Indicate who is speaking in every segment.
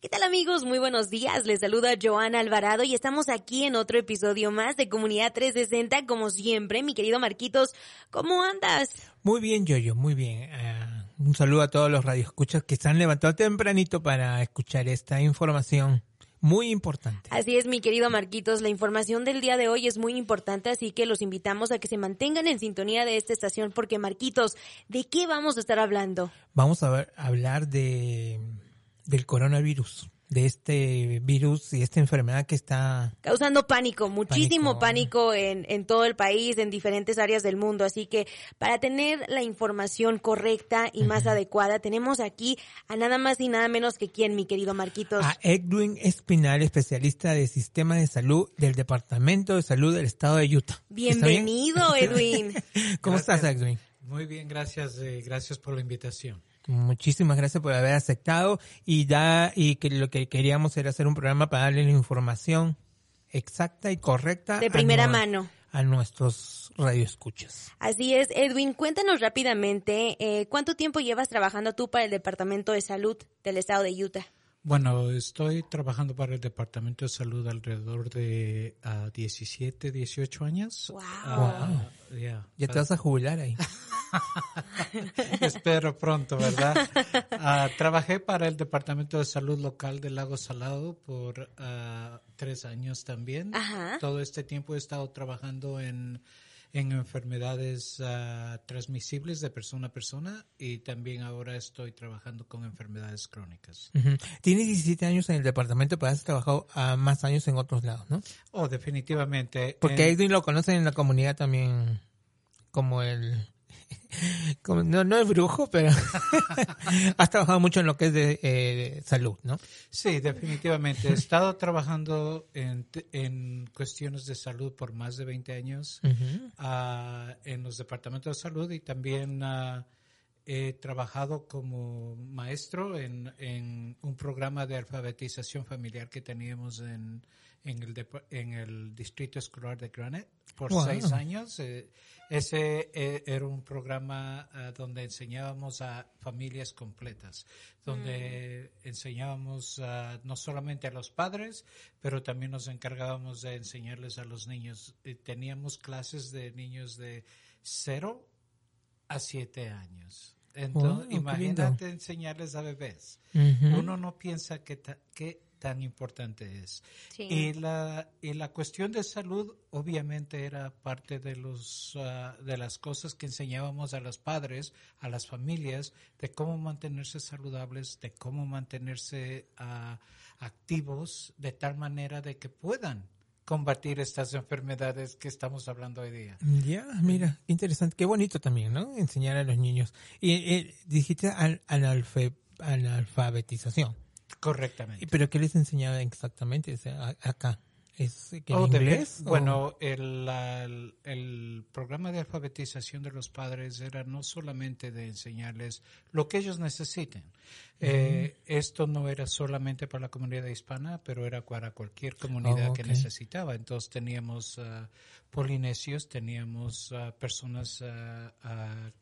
Speaker 1: ¿Qué tal amigos? Muy buenos días. Les saluda Joana Alvarado y estamos aquí en otro episodio más de Comunidad 360. Como siempre, mi querido Marquitos, ¿cómo andas?
Speaker 2: Muy bien, Yoyo, muy bien. Uh, un saludo a todos los radioescuchas que se han levantado tempranito para escuchar esta información. Muy importante.
Speaker 1: Así es, mi querido Marquitos. La información del día de hoy es muy importante, así que los invitamos a que se mantengan en sintonía de esta estación, porque Marquitos, ¿de qué vamos a estar hablando?
Speaker 2: Vamos a, ver, a hablar de del coronavirus, de este virus y esta enfermedad que está
Speaker 1: causando pánico, muchísimo pánico, pánico en, en, todo el país, en diferentes áreas del mundo. Así que para tener la información correcta y uh -huh. más adecuada, tenemos aquí a nada más y nada menos que quién, mi querido Marquitos.
Speaker 2: A Edwin Espinal, especialista de sistema de salud del Departamento de Salud del Estado de Utah.
Speaker 1: Bienvenido, Edwin.
Speaker 2: ¿Cómo
Speaker 3: gracias.
Speaker 2: estás, Edwin?
Speaker 3: Muy bien, gracias, eh, gracias por la invitación.
Speaker 2: Muchísimas gracias por haber aceptado y da y que lo que queríamos era hacer un programa para darle la información exacta y correcta
Speaker 1: de primera
Speaker 2: a no,
Speaker 1: mano
Speaker 2: a nuestros radioescuchas.
Speaker 1: Así es, Edwin, cuéntanos rápidamente eh, cuánto tiempo llevas trabajando tú para el Departamento de Salud del Estado de Utah.
Speaker 3: Bueno, estoy trabajando para el Departamento de Salud alrededor de uh, 17, 18 años.
Speaker 1: Wow.
Speaker 2: Uh, yeah. Ya te vas a jubilar ahí.
Speaker 3: Espero pronto, ¿verdad? Uh, trabajé para el Departamento de Salud Local del Lago Salado por uh, tres años también.
Speaker 1: Ajá.
Speaker 3: Todo este tiempo he estado trabajando en, en enfermedades uh, transmisibles de persona a persona y también ahora estoy trabajando con enfermedades crónicas.
Speaker 2: Uh -huh. Tienes 17 años en el departamento, pero has trabajado más años en otros lados, ¿no?
Speaker 3: Oh, definitivamente.
Speaker 2: Porque en... Edwin lo conocen en la comunidad también como el no, no es brujo, pero has trabajado mucho en lo que es de, eh, de, salud, ¿no?
Speaker 3: Sí, definitivamente. He estado trabajando en, en cuestiones de salud por más de 20 años uh -huh. uh, en los departamentos de salud y también uh, he trabajado como maestro en, en, un programa de alfabetización familiar que teníamos en, en, el, en el distrito escolar de Granite por wow. seis años. Eh, ese eh, era un programa uh, donde enseñábamos a familias completas, donde mm. enseñábamos uh, no solamente a los padres, pero también nos encargábamos de enseñarles a los niños. Eh, teníamos clases de niños de cero a siete años. Entonces,
Speaker 2: wow,
Speaker 3: imagínate enseñarles a bebés.
Speaker 2: Uh -huh.
Speaker 3: Uno no piensa que, que tan importante es.
Speaker 1: Sí.
Speaker 3: Y la y la cuestión de salud obviamente era parte de los uh, de las cosas que enseñábamos a los padres, a las familias de cómo mantenerse saludables, de cómo mantenerse uh, activos de tal manera de que puedan combatir estas enfermedades que estamos hablando hoy día.
Speaker 2: Ya, yeah, mira, interesante, qué bonito también, ¿no? Enseñar a los niños. Y eh, dijiste al, analfe, analfabetización.
Speaker 3: Correctamente.
Speaker 2: ¿Pero qué les enseñaba exactamente o sea, acá? ¿Es que
Speaker 3: oh,
Speaker 2: inglés?
Speaker 3: De, bueno, el, la, el, el, programa de alfabetización de los padres era no solamente de enseñarles lo que ellos necesiten. Uh eh, esto no era solamente para la comunidad hispana, pero era para cualquier comunidad
Speaker 2: oh, okay.
Speaker 3: que necesitaba. Entonces teníamos uh, polinesios, teníamos uh, personas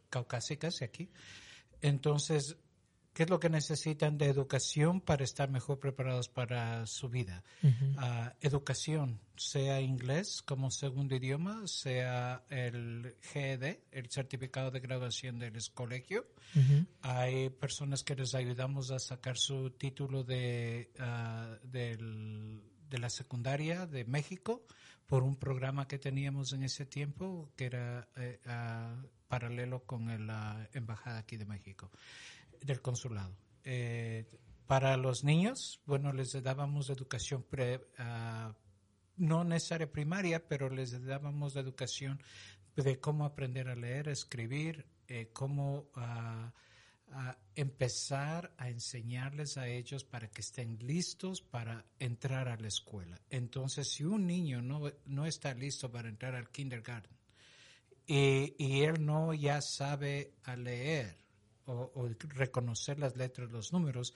Speaker 3: caucásicas aquí. Entonces qué es lo que necesitan de educación para estar mejor preparados para su vida. Uh -huh. uh, educación, sea inglés como segundo idioma, sea el GED, el certificado de graduación del colegio. Uh -huh. Hay personas que les ayudamos a sacar su título de, uh, del, de la secundaria de México por un programa que teníamos en ese tiempo que era eh, paralelo con la embajada aquí de México del consulado. Eh, para los niños, bueno, les dábamos educación pre, uh, no necesaria primaria, pero les dábamos educación de cómo aprender a leer, a escribir, eh, cómo uh, empezar a enseñarles a ellos para que estén listos para entrar a la escuela. Entonces, si un niño no, no está listo para entrar al kindergarten y, y él no ya sabe a leer, o, o, reconocer las letras, los números,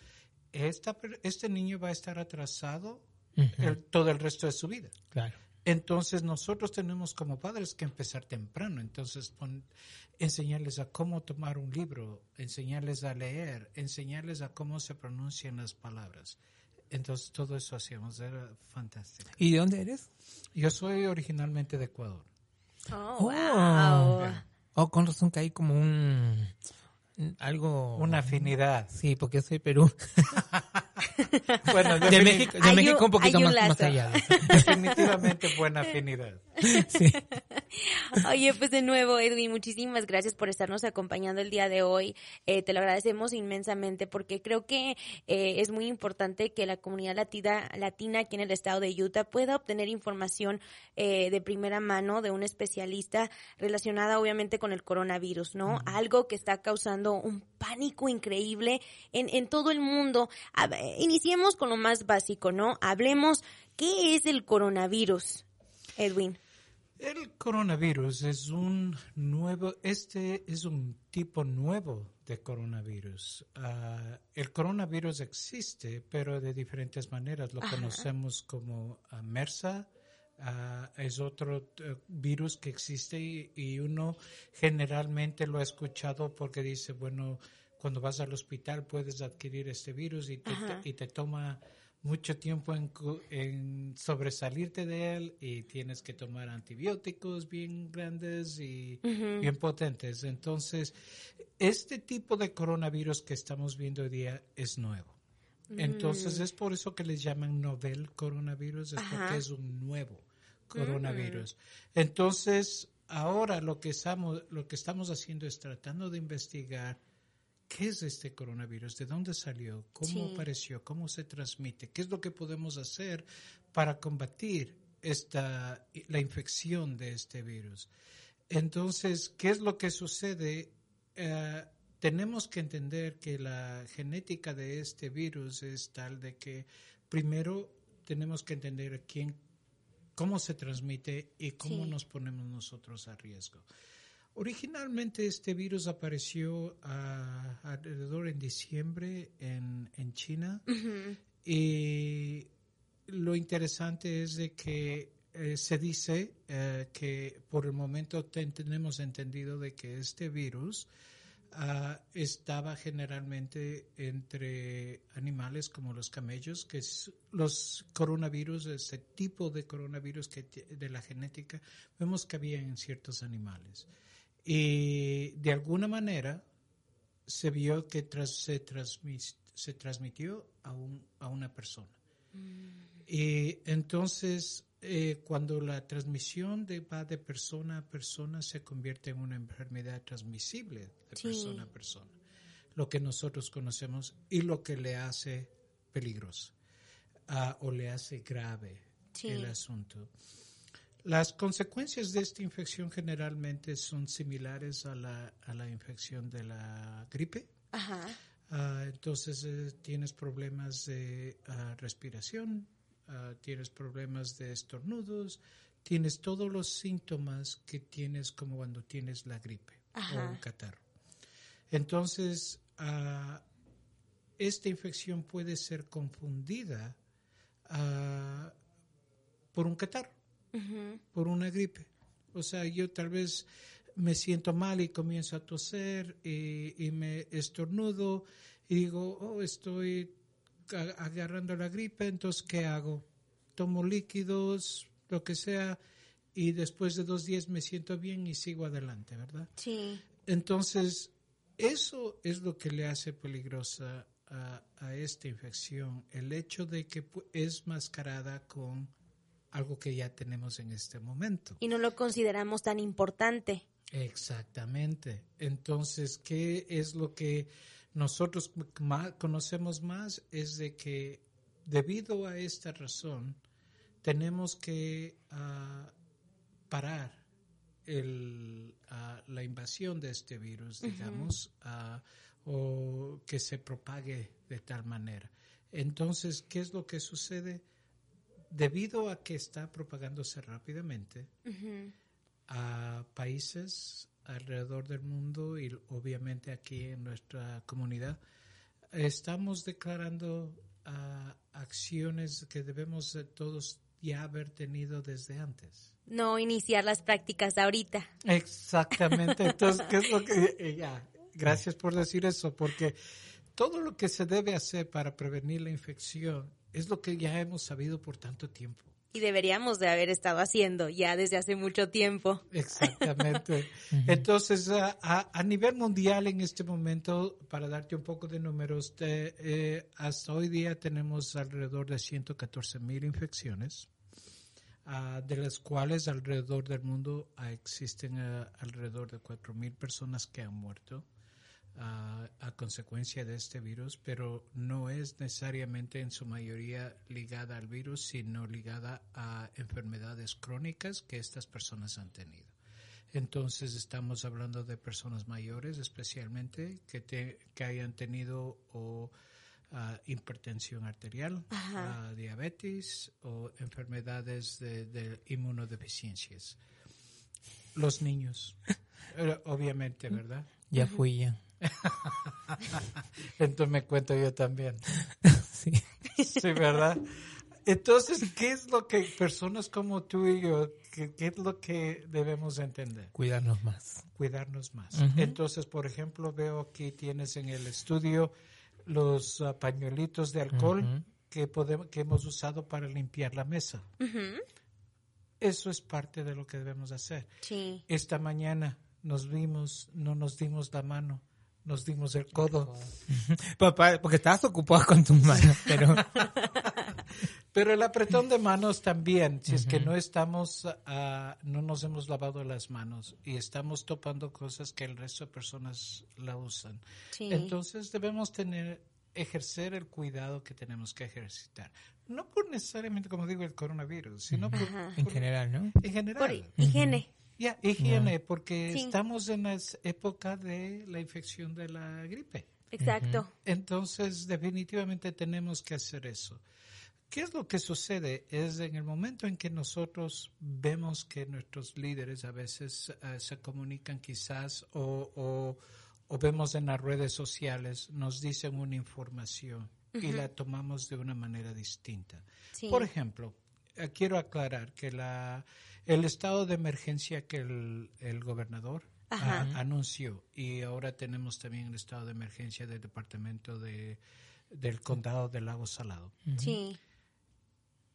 Speaker 3: esta, este niño va a estar atrasado uh -huh. el, todo el resto de su vida.
Speaker 2: Claro.
Speaker 3: Entonces nosotros tenemos como padres que empezar temprano, entonces pon, enseñarles a cómo tomar un libro, enseñarles a leer, enseñarles a cómo se pronuncian las palabras. entonces todo eso hacíamos, era fantástico.
Speaker 2: ¿Y de dónde eres?
Speaker 3: Yo soy originalmente de Ecuador.
Speaker 1: Oh,
Speaker 2: Oh.
Speaker 1: wow.
Speaker 2: Oh, con razón que hay como un algo
Speaker 3: Una afinidad.
Speaker 2: Sí, porque yo soy Perú.
Speaker 3: Bueno,
Speaker 2: De México, de
Speaker 1: Hay
Speaker 2: México
Speaker 1: un-
Speaker 2: un poquito más, más allá.
Speaker 3: definitivamente buena afinidad.
Speaker 2: Sí.
Speaker 1: Oye, pues de nuevo, Edwin, muchísimas gracias por estarnos acompañando el día de hoy. Eh, te lo agradecemos inmensamente porque creo que eh, es muy importante que la comunidad latina, latina aquí en el estado de Utah pueda obtener información eh, de primera mano de un especialista relacionada obviamente con el coronavirus, ¿no? Algo que está causando un pánico increíble en, en todo el mundo. A ver, iniciemos con lo más básico, ¿no? Hablemos, ¿qué es el coronavirus, Edwin?
Speaker 3: El coronavirus es un nuevo, este es un tipo nuevo de coronavirus. Ah, el coronavirus existe, pero de diferentes maneras. Lo
Speaker 1: Ajá.
Speaker 3: conocemos como MERSA, ah, es otro eh, virus que existe y, y uno generalmente lo ha escuchado porque dice, bueno, cuando vas al hospital puedes adquirir este virus y te, y te toma mucho tiempo en, en sobresalirte de él y tienes que tomar antibióticos bien grandes y bien potentes. Entonces, este tipo de coronavirus que estamos viendo hoy día es nuevo. Entonces,
Speaker 1: Mm.
Speaker 3: es por eso que les llaman novel coronavirus, es
Speaker 1: Ajá.
Speaker 3: porque es un nuevo coronavirus. Entonces, ahora lo que estamos, lo que estamos haciendo es tratando de investigar qué es este coronavirus, de dónde salió, cómo
Speaker 1: Sí.
Speaker 3: apareció, cómo se transmite, qué es lo que podemos hacer para combatir esta, la infección de este virus. Entonces, ¿qué es lo que sucede? Eh, tenemos que entender que la genética de este virus es tal de que primero tenemos que entender quién, cómo se transmite y cómo
Speaker 1: Sí.
Speaker 3: nos ponemos nosotros a riesgo. Originalmente este virus apareció alrededor en diciembre en, en China y lo interesante es de que eh, se dice eh, que por el momento ten- tenemos entendido de que este virus ah, estaba generalmente entre animales como los camellos, que es los coronavirus, ese tipo de coronavirus que de la genética, vemos que había en ciertos animales. Y de alguna manera se vio que tras- se, transmis- se transmitió a, un, a una persona. Y entonces, eh, cuando la transmisión de, va de persona a persona, se convierte en una enfermedad transmisible de
Speaker 1: Sí.
Speaker 3: persona a persona. Lo que nosotros conocemos y lo que le hace peligroso ah, o le hace grave
Speaker 1: Sí.
Speaker 3: el asunto. Las consecuencias de esta infección generalmente son similares a la, a la infección de la gripe.
Speaker 1: Ajá.
Speaker 3: Ah, entonces eh, tienes problemas de ah, respiración, ah, tienes problemas de estornudos, tienes todos los síntomas que tienes como cuando tienes la gripe
Speaker 1: Ajá.
Speaker 3: o un catarro. Entonces, esta infección puede ser confundida por un catarro Por una gripe. O sea, yo tal vez me siento mal y comienzo a toser y, y me estornudo y digo, oh, estoy agarrando la gripe, entonces, ¿qué hago? Tomo líquidos, lo que sea, y después de dos días me siento bien y sigo adelante, ¿verdad?
Speaker 1: Sí.
Speaker 3: Entonces, eso es lo que le hace peligrosa a, a esta infección, el hecho de que es mascarada con algo que ya tenemos en este momento.
Speaker 1: Y no lo consideramos tan importante.
Speaker 3: Exactamente. Entonces, ¿qué es lo que nosotros conocemos más? Es de que debido a esta razón, tenemos que ah, parar el, ah, la invasión de este virus, digamos, ah, o que se propague de tal manera. Entonces, ¿qué es lo que sucede? Debido a que está propagándose rápidamente, a países alrededor del mundo y obviamente aquí en nuestra comunidad, estamos declarando ah, acciones que debemos de todos ya haber tenido desde antes.
Speaker 1: No iniciar las prácticas ahorita.
Speaker 3: Exactamente. Entonces, ¿qué es lo que... eh, ya, gracias por decir eso, porque todo lo que se debe hacer para prevenir la infección es lo que ya hemos sabido por tanto tiempo.
Speaker 1: Y deberíamos de haber estado haciendo ya desde hace mucho tiempo.
Speaker 3: Exactamente. Entonces, a, a, nivel mundial en este momento, para darte un poco de números, eh, hasta hoy día tenemos alrededor de 114 mil infecciones, uh, de las cuales alrededor del mundo uh, existen uh, alrededor de 4 mil personas que han muerto a, consecuencia de este virus, pero no es necesariamente en su mayoría ligada al virus, sino ligada a enfermedades crónicas que estas personas han tenido. Entonces estamos hablando de personas mayores especialmente que, que hayan tenido o hipertensión arterial, diabetes o enfermedades de, de, inmunodeficiencias. Los niños, eh, obviamente, ¿verdad?
Speaker 2: Ya fui ya.
Speaker 3: Entonces me cuento yo también. Sí. Sí, ¿verdad? Entonces, ¿qué es lo que personas como tú y yo, qué, es lo que debemos entender?
Speaker 2: Cuidarnos más.
Speaker 3: Cuidarnos más. Entonces, por ejemplo, veo aquí tienes en el estudio los uh, pañuelitos de alcohol que, podemos, que hemos usado para limpiar la mesa. Eso es parte de lo que debemos hacer.
Speaker 1: Sí.
Speaker 3: Esta mañana nos vimos, no nos dimos la mano nos dimos el codo.
Speaker 2: Porque estabas ocupado con tus manos, pero...
Speaker 3: pero el apretón de manos también, si es que no estamos, uh, no nos hemos lavado las manos y estamos topando cosas que el resto de personas la usan. Entonces debemos tener, ejercer el cuidado que tenemos que ejercitar. No por necesariamente, como digo, el coronavirus, sino por,
Speaker 2: En general, ¿no?
Speaker 3: En general.
Speaker 1: Por higiene.
Speaker 3: Ya, higiene, porque estamos en la época de la infección de la gripe.
Speaker 1: Exacto.
Speaker 3: Entonces, definitivamente tenemos que hacer eso. ¿Qué es lo que sucede? Es en el momento en que nosotros vemos que nuestros líderes a veces eh, se comunican quizás o, o, vemos en las redes sociales, nos dicen una información y la tomamos de una manera distinta. Por ejemplo, quiero aclarar que la el estado de emergencia que el, gobernador anunció y ahora tenemos también el estado de emergencia del departamento de, del condado del lago Salado.
Speaker 1: Sí.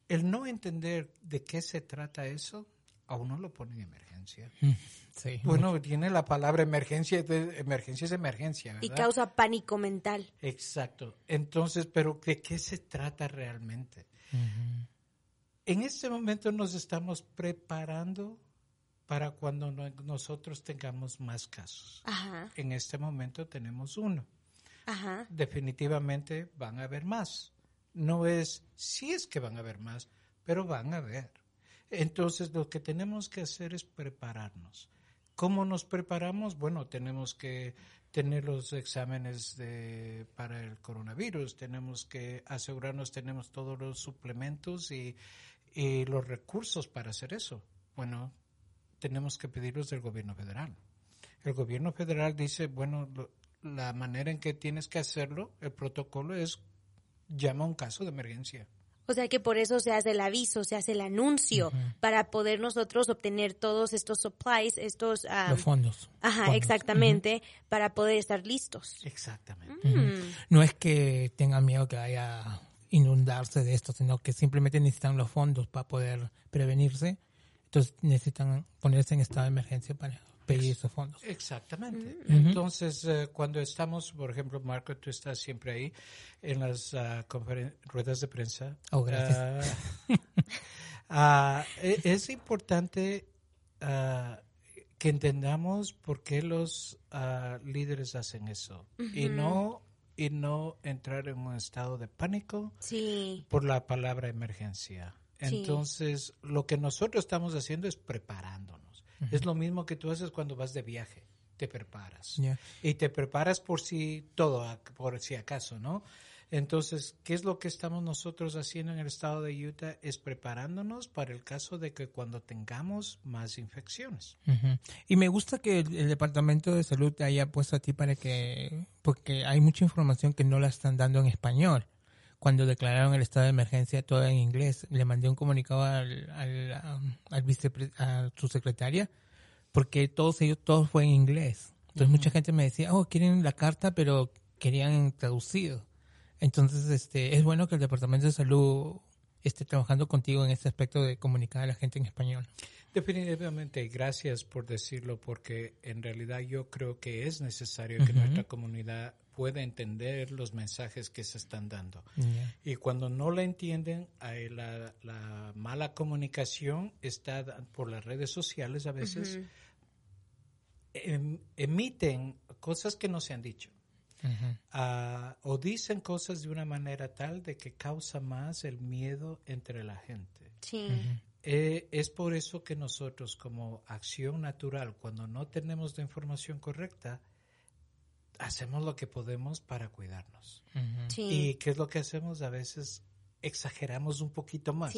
Speaker 3: El no entender de qué se trata eso, aún no lo pone en emergencia.
Speaker 2: Sí.
Speaker 3: Bueno, tiene la palabra emergencia, de, emergencia es emergencia. ¿verdad?
Speaker 1: Y causa pánico mental.
Speaker 3: Exacto. Entonces, pero ¿de qué se trata realmente? En este momento nos estamos preparando para cuando nosotros tengamos más casos. En este momento tenemos uno. Definitivamente van a haber más. No es si es que van a haber más, pero van a haber. Entonces lo que tenemos que hacer es prepararnos. ¿Cómo nos preparamos? Bueno, tenemos que tener los exámenes de, para el coronavirus, tenemos que asegurarnos, tenemos todos los suplementos y y los recursos para hacer eso, bueno, tenemos que pedirlos del gobierno federal. El gobierno federal dice, bueno, la manera en que tienes que hacerlo, el protocolo es llama a un caso de emergencia.
Speaker 1: O sea que por eso se hace el aviso, se hace el anuncio para poder nosotros obtener todos estos supplies, estos
Speaker 2: los fondos.
Speaker 1: Ajá, exactamente, para poder estar listos.
Speaker 3: Exactamente.
Speaker 2: Mm. No es que tengan miedo que haya inundarse de esto, sino que simplemente necesitan los fondos para poder prevenirse. Entonces necesitan ponerse en estado de emergencia para pedir esos fondos.
Speaker 3: Exactamente. Entonces, eh, cuando estamos, por ejemplo, Marco, tú estás siempre ahí en las uh, ruedas de prensa.
Speaker 2: Oh, gracias.
Speaker 3: Ah, e, es importante que entendamos por qué los líderes hacen eso y no y no entrar en un estado de pánico por la palabra emergencia. Entonces, lo que nosotros estamos haciendo es preparándonos. Es lo mismo que tú haces cuando vas de viaje, te preparas. Y te preparas por si todo, por si acaso, ¿no? Entonces, ¿qué es lo que estamos nosotros haciendo en el estado de Utah? Es preparándonos para el caso de que cuando tengamos más infecciones.
Speaker 2: Y me gusta que el, Departamento de Salud te haya puesto a ti para que, porque hay mucha información que no la están dando en español. Cuando declararon el estado de emergencia todo en inglés, le mandé un comunicado al, al, al vice, a su secretaria, porque todos ellos, todo fue en inglés. Entonces mucha gente me decía, oh, quieren la carta, pero querían traducido. Entonces, este, es bueno que el Departamento de Salud esté trabajando contigo en este aspecto de comunicar a la gente en español.
Speaker 3: Definitivamente, gracias por decirlo, porque en realidad yo creo que es necesario que nuestra comunidad pueda entender los mensajes que se están dando. Y cuando no la entienden, la, la, mala comunicación está por las redes sociales a veces. Em, emiten cosas que no se han dicho. Ah, o dicen cosas de una manera tal de que causa más el miedo entre la gente.
Speaker 1: Sí.
Speaker 3: Eh, es por eso que nosotros como acción natural, cuando no tenemos la información correcta, hacemos lo que podemos para cuidarnos. ¿Y qué es lo que hacemos? A veces exageramos un poquito más.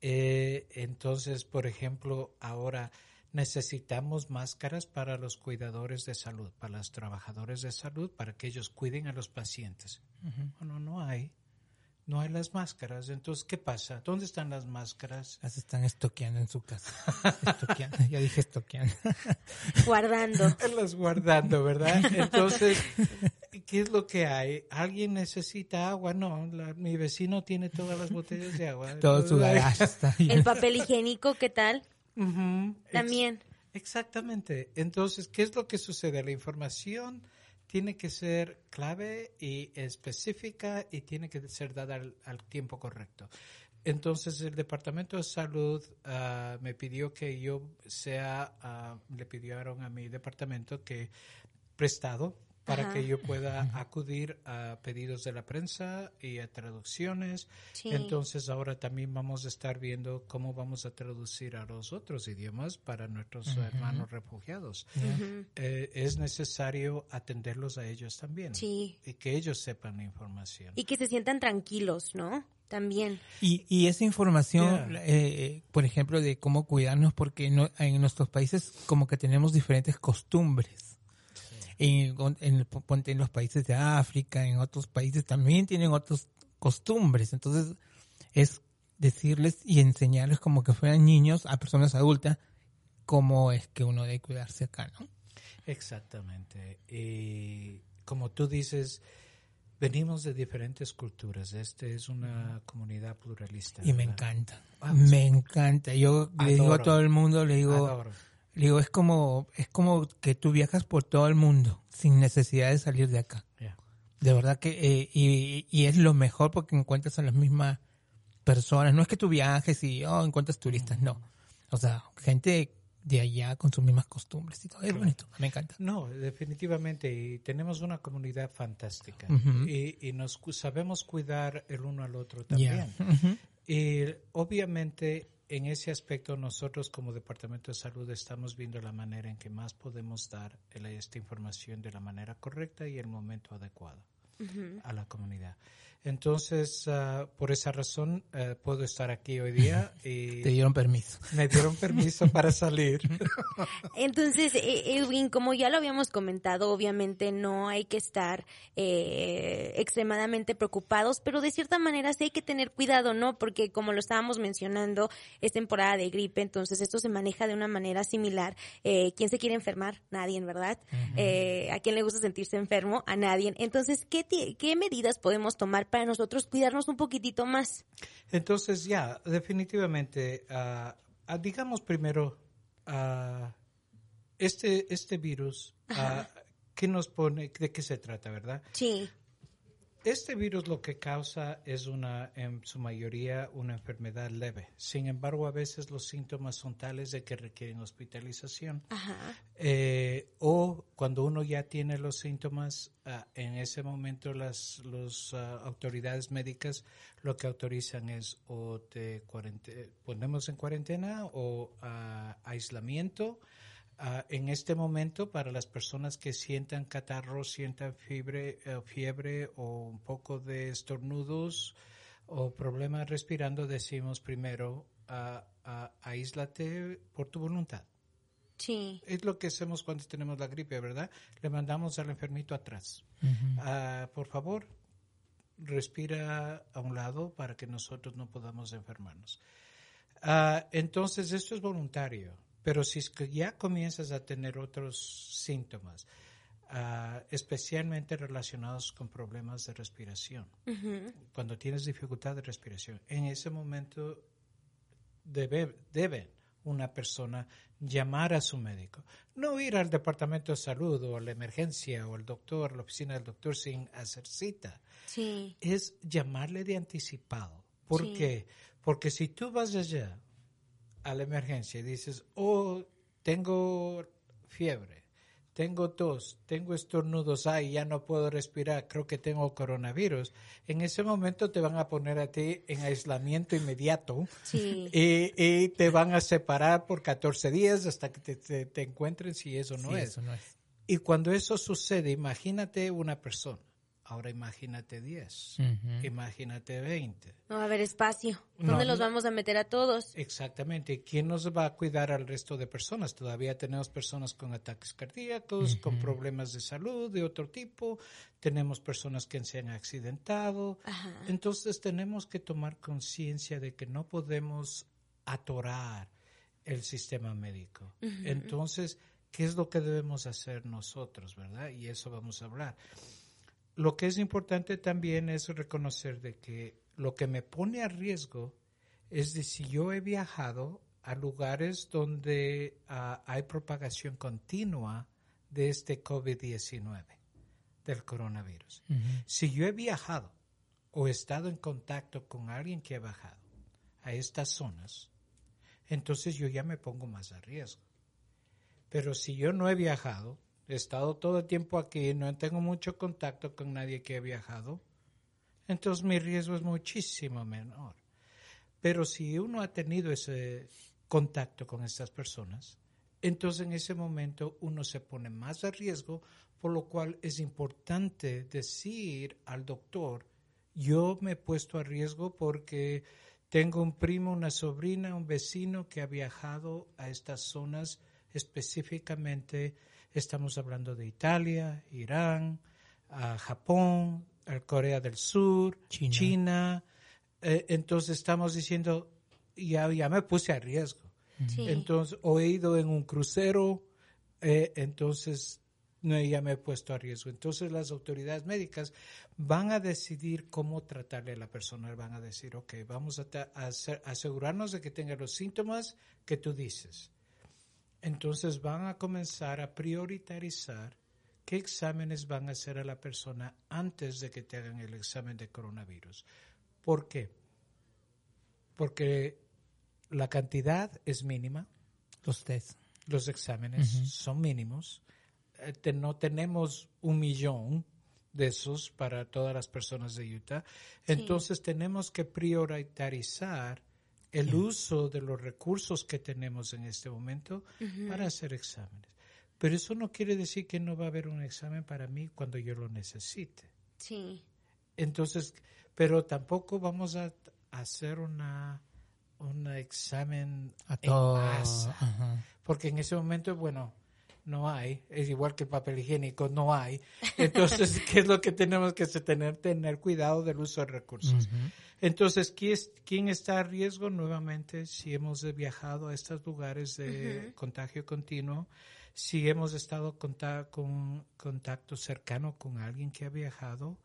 Speaker 3: Eh, entonces, por ejemplo, ahora necesitamos máscaras para los cuidadores de salud, para los trabajadores de salud, para que ellos cuiden a los pacientes. Bueno, no hay. No hay las máscaras. Entonces, ¿qué pasa? ¿Dónde están las máscaras?
Speaker 2: Las están estoqueando en su casa. estoqueando. Ya dije estoqueando.
Speaker 1: Guardando.
Speaker 3: las guardando, ¿verdad? Entonces, ¿qué es lo que hay? ¿Alguien necesita agua? No, mi vecino tiene todas las botellas de agua.
Speaker 2: Todo su garaje está
Speaker 1: El papel higiénico, ¿qué tal? También.
Speaker 3: exactamente. Entonces, ¿qué es lo que sucede? La información tiene que ser clave y específica y tiene que ser dada al, tiempo correcto. Entonces el Departamento de Salud ah, me pidió que yo sea, uh, le pidieron a mi departamento que prestado para que yo pueda acudir a pedidos de la prensa y a traducciones. Entonces ahora también vamos a estar viendo cómo vamos a traducir a los otros idiomas para nuestros hermanos refugiados. Eh, es necesario atenderlos a ellos también y que ellos sepan la información.
Speaker 1: Y que se sientan tranquilos, ¿no? También.
Speaker 2: Y, y esa información, eh, por ejemplo, de cómo cuidarnos, porque no, en nuestros países como que tenemos diferentes costumbres en, en, en los países de África, en otros países también tienen otras costumbres. Entonces, es decirles y enseñarles como que fueran niños a personas adultas cómo es que uno debe cuidarse acá, ¿no?
Speaker 3: Exactamente. Y como tú dices, venimos de diferentes culturas. Este es una comunidad pluralista.
Speaker 2: Y me encanta. me encanta. Yo le digo a todo el mundo, le digo, digo, es como, es como que tú viajas por todo el mundo sin necesidad de salir de acá. De verdad que, eh, y, y, es lo mejor porque encuentras a las mismas personas. No es que tú viajes y oh, encuentras turistas, no. O sea, gente de allá con sus mismas costumbres y todo. Es bonito, me encanta.
Speaker 3: No, definitivamente. Y tenemos una comunidad fantástica. y, y, nos sabemos cuidar el uno al otro también. Y obviamente en ese aspecto nosotros como Departamento de Salud estamos viendo la manera en que más podemos dar esta información de la manera correcta y el momento adecuado a la comunidad. Entonces, uh, por esa razón, uh, puedo estar aquí hoy día. Y
Speaker 2: Te dieron permiso.
Speaker 3: Me dieron permiso para salir.
Speaker 1: Entonces, e-, Edwin, como ya lo habíamos comentado, obviamente no hay que estar eh, extremadamente preocupados, pero de cierta manera sí hay que tener cuidado, ¿no? Porque como lo estábamos mencionando, es temporada de gripe, entonces esto se maneja de una manera similar. Eh, ¿Quién se quiere enfermar? Nadie, ¿verdad? eh, ¿A quién le gusta sentirse enfermo? A nadie. Entonces, ¿qué, ¿qué medidas podemos tomar para nosotros cuidarnos un poquitito más.
Speaker 3: Entonces, ya, definitivamente, uh, digamos primero, uh, este, este virus, ¿qué nos pone, de qué se trata, verdad?
Speaker 1: Sí.
Speaker 3: Este virus lo que causa es una, en su mayoría, una enfermedad leve. Sin embargo, a veces los síntomas son tales de que requieren hospitalización. Ajá. Eh, o cuando uno ya tiene los síntomas, ah, en ese momento las los, ah, autoridades médicas lo que autorizan es o te ponemos en cuarentena o ah, aislamiento Ah, en este momento, para las personas que sientan catarro, sientan fiebre, eh, fiebre o un poco de estornudos o problemas respirando, decimos primero, uh, aíslate por tu voluntad.
Speaker 1: Sí.
Speaker 3: Es lo que hacemos cuando tenemos la gripe, ¿verdad? Le mandamos al enfermito atrás. por favor, respira a un lado para que nosotros no podamos enfermarnos. entonces, esto es voluntario. Pero si es que ya comienzas a tener otros síntomas, ah, especialmente relacionados con problemas de respiración. Cuando tienes dificultad de respiración, en ese momento debe, debe una persona llamar a su médico. No ir al departamento de salud o a la emergencia o al doctor, a la oficina del doctor sin hacer cita.
Speaker 1: Sí.
Speaker 3: Es llamarle de anticipado. ¿Por
Speaker 1: Sí.
Speaker 3: qué? Porque si tú vas allá a la emergencia y dices, oh, tengo fiebre, tengo tos, tengo estornudos, ay, ya no puedo respirar, creo que tengo coronavirus, en ese momento te van a poner a ti en aislamiento inmediato
Speaker 1: Sí.
Speaker 3: y, y te van a separar por 14 días hasta que te, te- te encuentren si eso no
Speaker 2: Sí,
Speaker 3: es.
Speaker 2: eso no es.
Speaker 3: Y cuando eso sucede, imagínate una persona, ahora imagínate 10,
Speaker 2: Ujú.
Speaker 3: imagínate 20.
Speaker 1: No va a haber espacio.
Speaker 3: No,
Speaker 1: ¿Dónde los
Speaker 3: no.
Speaker 1: vamos a meter a todos?
Speaker 3: Exactamente. ¿Quién nos va a cuidar al resto de personas? Todavía tenemos personas con ataques cardíacos, con problemas de salud de otro tipo, tenemos personas que se han accidentado.
Speaker 1: Ajá.
Speaker 3: Entonces tenemos que tomar conciencia de que no podemos atorar el sistema médico. Entonces, ¿qué es lo que debemos hacer nosotros, verdad? Y eso vamos a hablar. Lo que es importante también es reconocer de que lo que me pone a riesgo es de si yo he viajado a lugares donde ah, hay propagación continua de este COVID-19, del coronavirus. Si yo he viajado o he estado en contacto con alguien que ha bajado a estas zonas, entonces yo ya me pongo más a riesgo. Pero si yo no he viajado, he estado todo el tiempo aquí, no tengo mucho contacto con nadie que ha viajado, entonces mi riesgo es muchísimo menor. Pero si uno ha tenido ese contacto con estas personas, entonces en ese momento uno se pone más a riesgo, por lo cual es importante decir al doctor, yo me he puesto a riesgo porque tengo un primo, una sobrina, un vecino que ha viajado a estas zonas específicamente, estamos hablando de Italia, Irán, a Japón, a Corea del Sur,
Speaker 2: China.
Speaker 3: China. Eh, entonces estamos diciendo, ya, ya me puse a riesgo.
Speaker 1: Sí.
Speaker 3: Entonces, o he ido en un crucero, eh, entonces no, ya me he puesto a riesgo. Entonces las autoridades médicas van a decidir cómo tratarle a la persona. Van a decir, ok, vamos a, ta- a hacer- asegurarnos de que tenga los síntomas que tú dices. Entonces van a comenzar a priorizar qué exámenes van a hacer a la persona antes de que te hagan el examen de coronavirus. ¿Por qué? Porque la cantidad es mínima,
Speaker 2: Los test.
Speaker 3: los exámenes son mínimos, eh, te- no tenemos un millón de esos para todas las personas de Utah, entonces tenemos que priorizar el uso de los recursos que tenemos en este momento para hacer exámenes. Pero eso no quiere decir que no va a haber un examen para mí cuando yo lo necesite.
Speaker 1: Sí.
Speaker 3: Entonces, pero tampoco vamos a hacer una un examen
Speaker 2: A
Speaker 3: en masa, porque en ese momento, bueno, no hay, es igual que el papel higiénico, no hay. Entonces, ¿qué es lo que tenemos que hacer? Tener, tener cuidado del uso de recursos. Entonces, ¿quién, es- quién está a riesgo? Nuevamente, si hemos viajado a estos lugares de contagio continuo, si hemos estado conta- con contacto cercano con alguien que ha viajado,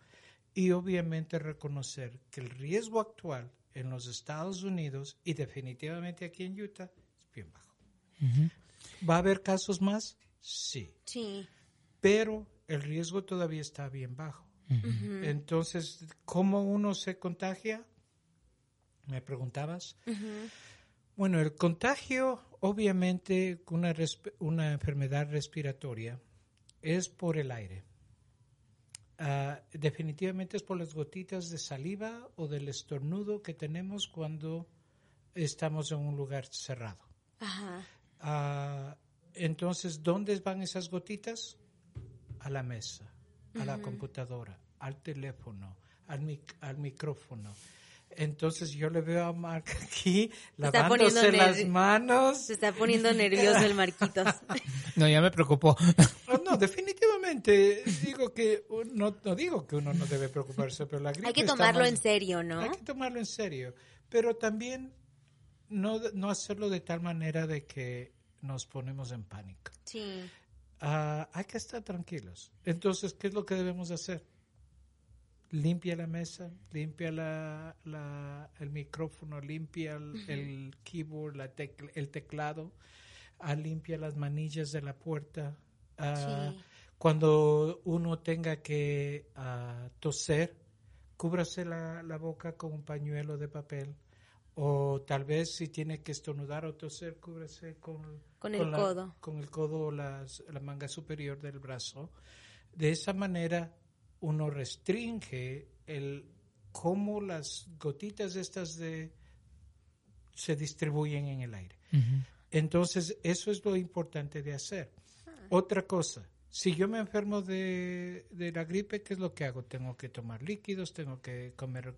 Speaker 3: y obviamente reconocer que el riesgo actual en los Estados Unidos y definitivamente aquí en Utah es bien bajo. ¿Va a haber casos más? Sí,
Speaker 1: Sí.
Speaker 3: pero el riesgo todavía está bien bajo. Entonces, ¿cómo uno se contagia? Me preguntabas. Bueno, el contagio, obviamente, una, una enfermedad respiratoria es por el aire. Ah, definitivamente es por las gotitas de saliva o del estornudo que tenemos cuando estamos en un lugar cerrado.
Speaker 1: Ajá.
Speaker 3: Entonces, ¿dónde van esas gotitas? A la mesa, a la computadora, al teléfono, al, mic- al micrófono. Entonces yo le veo a Mark aquí lavándose las manos.
Speaker 1: Se está poniendo nervioso el Marquitos.
Speaker 2: No, ya me preocupó.
Speaker 3: No, definitivamente digo que no, no digo que uno no debe preocuparse, pero la gripe
Speaker 1: Hay que tomarlo
Speaker 3: más-
Speaker 1: en serio, ¿no?
Speaker 3: Hay que tomarlo en serio, pero también no, no hacerlo de tal manera de que nos ponemos en pánico.
Speaker 1: Sí.
Speaker 3: ah, hay que estar tranquilos. Entonces, ¿qué es lo que debemos hacer? Limpia la mesa, limpia la, la- el micrófono, limpia el, el keyboard, la tecla- el teclado, ah, limpia las manillas de la puerta. ah,
Speaker 1: Sí.
Speaker 3: Cuando uno tenga que toser, cúbrase la, la boca con un pañuelo de papel. O tal vez si tiene que estornudar o toser, cúbrase con,
Speaker 1: Con el
Speaker 3: la-
Speaker 1: codo.
Speaker 3: Con el codo o las- la manga superior del brazo. De esa manera uno restringe el cómo las gotitas estas de se distribuyen en el aire. Entonces, eso es lo importante de hacer. Otra cosa, si yo me enfermo de, de la gripe, ¿qué es lo que hago? Tengo que tomar líquidos, tengo que comer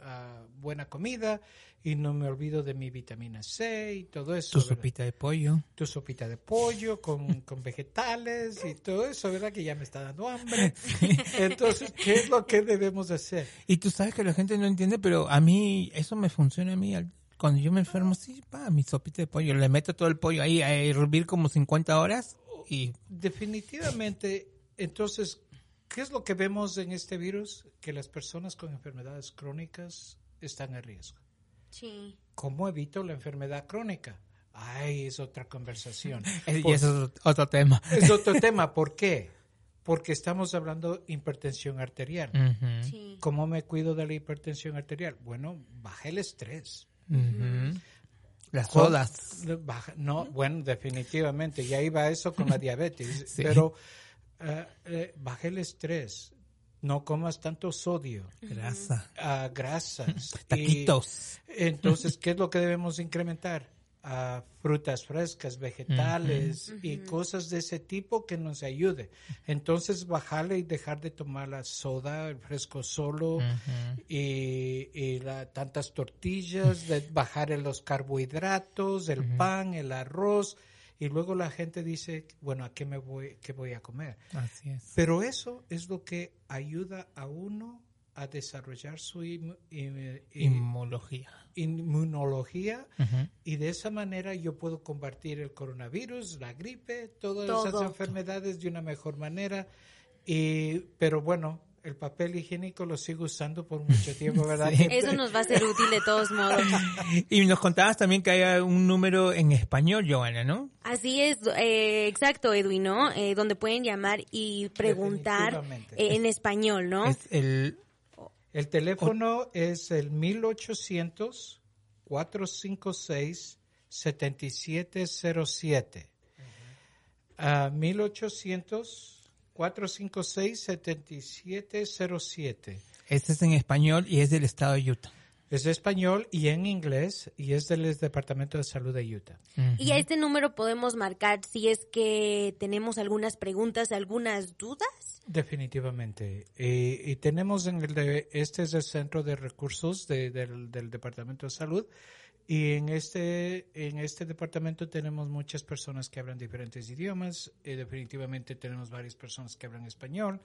Speaker 3: ah, buena comida y no me olvido de mi vitamina C y todo eso.
Speaker 2: Tu
Speaker 3: ¿verdad?
Speaker 2: sopita de pollo.
Speaker 3: Tu sopita de pollo con, con vegetales y todo eso, ¿verdad? Que ya me está dando hambre. Entonces, ¿qué es lo que debemos hacer?
Speaker 2: Y tú sabes que la gente no entiende, pero a mí eso me funciona a mí. Cuando yo me enfermo, sí, pa, mi sopita de pollo. Le meto todo el pollo ahí a hervir como 50 horas y
Speaker 3: Definitivamente, entonces, ¿qué es lo que vemos en este virus? Que las personas con enfermedades crónicas están a riesgo.
Speaker 1: Sí.
Speaker 3: ¿Cómo evito la enfermedad crónica? Ay, es otra conversación.
Speaker 2: y
Speaker 3: Por-
Speaker 2: es otro tema.
Speaker 3: es otro tema. ¿Por qué? Porque estamos hablando hipertensión arterial.
Speaker 1: Sí.
Speaker 3: ¿Cómo me cuido de la hipertensión arterial? Bueno, baja el estrés.
Speaker 2: Las sodas.
Speaker 3: No, bueno, definitivamente. Ya iba eso con la diabetes.
Speaker 2: Sí.
Speaker 3: Pero eh, baja el estrés. No comas tanto sodio,
Speaker 2: Grasa.
Speaker 3: ah, grasas. y-
Speaker 2: Taquitos.
Speaker 3: entonces, ¿qué es lo que debemos incrementar? Frutas frescas, vegetales y cosas de ese tipo que nos ayude. Entonces, bajarle y dejar de tomar la soda, el fresco solo y, y la- tantas tortillas, de bajar en los carbohidratos, el pan, el arroz. Y luego la gente dice, bueno, ¿a qué me voy, qué voy a comer?
Speaker 2: Así es.
Speaker 3: Pero eso es lo que ayuda a uno a desarrollar su im- im- im-
Speaker 2: Inmunología.
Speaker 3: Inmunología y de esa manera yo puedo combatir el coronavirus, la gripe, todas esas
Speaker 1: Todo.
Speaker 3: enfermedades de una mejor manera. Y, pero bueno, el papel higiénico lo sigo usando por mucho tiempo, ¿verdad?
Speaker 2: Sí.
Speaker 1: Eso nos va a ser útil de todos modos.
Speaker 2: Y nos contabas también que hay un número en español, Joana, ¿no?
Speaker 1: Así es, eh, exacto, Edwin, ¿no? Eh, donde pueden llamar y preguntar eh, en español, ¿no?
Speaker 2: Es el
Speaker 3: El teléfono es el 1800 456 7707. Ah, 1800 456 7707.
Speaker 2: Este es en español y es del estado de Utah.
Speaker 3: Es de español y en inglés y es del Departamento de Salud de Utah.
Speaker 1: Y a este número podemos marcar si es que tenemos algunas preguntas, algunas dudas.
Speaker 3: Definitivamente. Y, y tenemos en el de, este es el centro de recursos de- del, del Departamento de Salud y en este en este departamento tenemos muchas personas que hablan diferentes idiomas. y definitivamente tenemos varias personas que hablan español.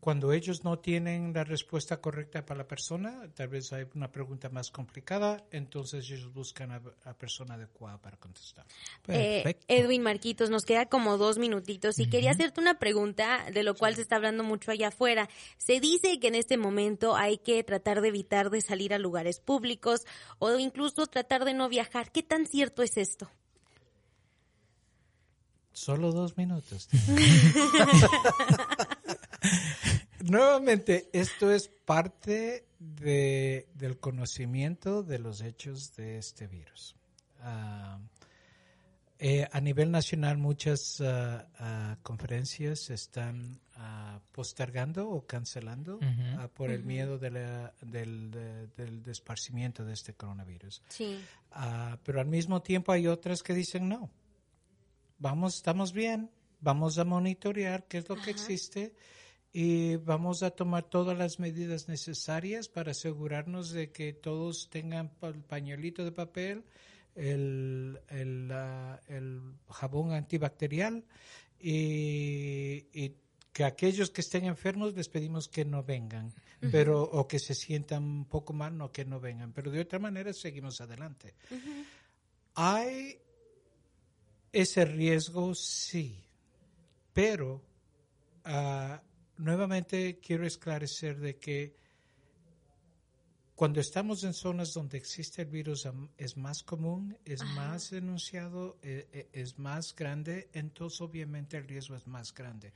Speaker 3: Cuando ellos no tienen la respuesta correcta para la persona, tal vez hay una pregunta más complicada, entonces ellos buscan a la persona adecuada para contestar.
Speaker 1: Eh,
Speaker 2: Perfecto.
Speaker 1: Edwin Marquitos, nos queda como dos minutitos y quería hacerte una pregunta de lo cual se está hablando mucho allá afuera. Se dice que en este momento hay que tratar de evitar de salir a lugares públicos o incluso tratar de no viajar. ¿Qué tan cierto es esto?
Speaker 3: Solo dos minutos. Nuevamente, esto es parte de, del conocimiento de los hechos de este virus. Ah, eh, a nivel nacional, muchas ah, conferencias se están postergando o cancelando por el miedo de la- del, de- del esparcimiento de este coronavirus.
Speaker 1: Sí.
Speaker 3: Pero al mismo tiempo hay otras que dicen no. Vamos, estamos bien, vamos a monitorear qué es lo que existe y vamos a tomar todas las medidas necesarias para asegurarnos de que todos tengan el pañuelito de papel, el, el, el jabón antibacterial y, y que aquellos que estén enfermos les pedimos que no vengan, pero o que se sientan un poco mal, no que no vengan, pero de otra manera seguimos adelante. Hay ese riesgo, sí, pero ah, nuevamente quiero esclarecer de que cuando estamos en zonas donde existe el virus es más común, es más denunciado, eh, eh, es más grande, entonces obviamente el riesgo es más grande.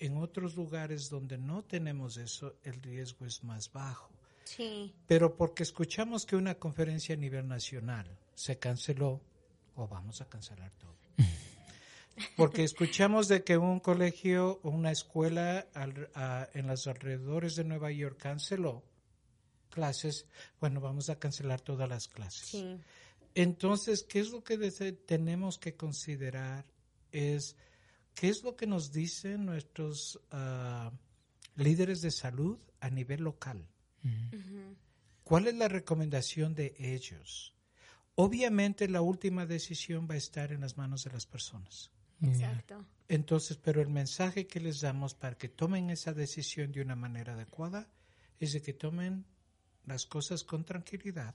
Speaker 3: En otros lugares donde no tenemos eso, el riesgo es más bajo.
Speaker 1: Sí.
Speaker 3: Pero porque escuchamos que una conferencia a nivel nacional se canceló, o vamos a cancelar todo. Porque escuchamos de que un colegio o una escuela al- a- en los alrededores de Nueva York canceló clases, bueno, vamos a cancelar todas las clases.
Speaker 1: Sí.
Speaker 3: Entonces, ¿qué es lo que tenemos que considerar? Es qué es lo que nos dicen nuestros ah, líderes de salud a nivel local. ¿Cuál es la recomendación de ellos? Obviamente la última decisión va a estar en las manos de las personas.
Speaker 1: Exacto.
Speaker 3: Entonces, pero el mensaje que les damos para que tomen esa decisión de una manera adecuada es de que tomen las cosas con tranquilidad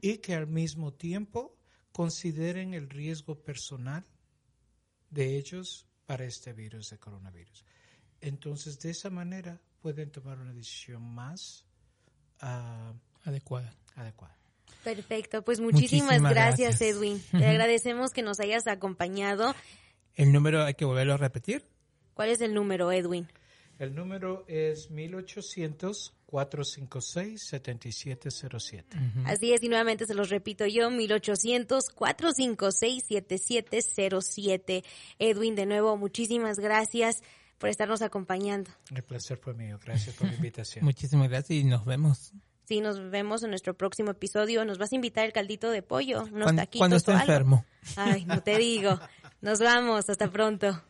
Speaker 3: y que al mismo tiempo consideren el riesgo personal de ellos para este virus de coronavirus. Entonces, de esa manera pueden tomar una decisión más ah,
Speaker 2: Adecuada.
Speaker 3: adecuada.
Speaker 1: Perfecto, pues muchísimas,
Speaker 2: Muchísimas
Speaker 1: gracias,
Speaker 2: gracias.
Speaker 1: Edwin. Te agradecemos que nos hayas acompañado.
Speaker 2: El número hay que volverlo a repetir.
Speaker 1: ¿Cuál es el número, Edwin?
Speaker 3: El número es 1800-456-7707.
Speaker 1: Así es, y nuevamente se los repito yo, 1800-456-7707. Edwin, de nuevo, muchísimas gracias por estarnos acompañando.
Speaker 3: El placer fue mío. Gracias por la invitación.
Speaker 2: Muchísimas gracias y nos vemos.
Speaker 1: Sí, nos vemos en nuestro próximo episodio. Nos vas a invitar el caldito de pollo, unos
Speaker 2: Cuando,
Speaker 1: taquitos
Speaker 2: cuando
Speaker 1: o
Speaker 2: esté
Speaker 1: algo.
Speaker 2: enfermo.
Speaker 1: Ay, no te digo. Nos vamos, hasta pronto.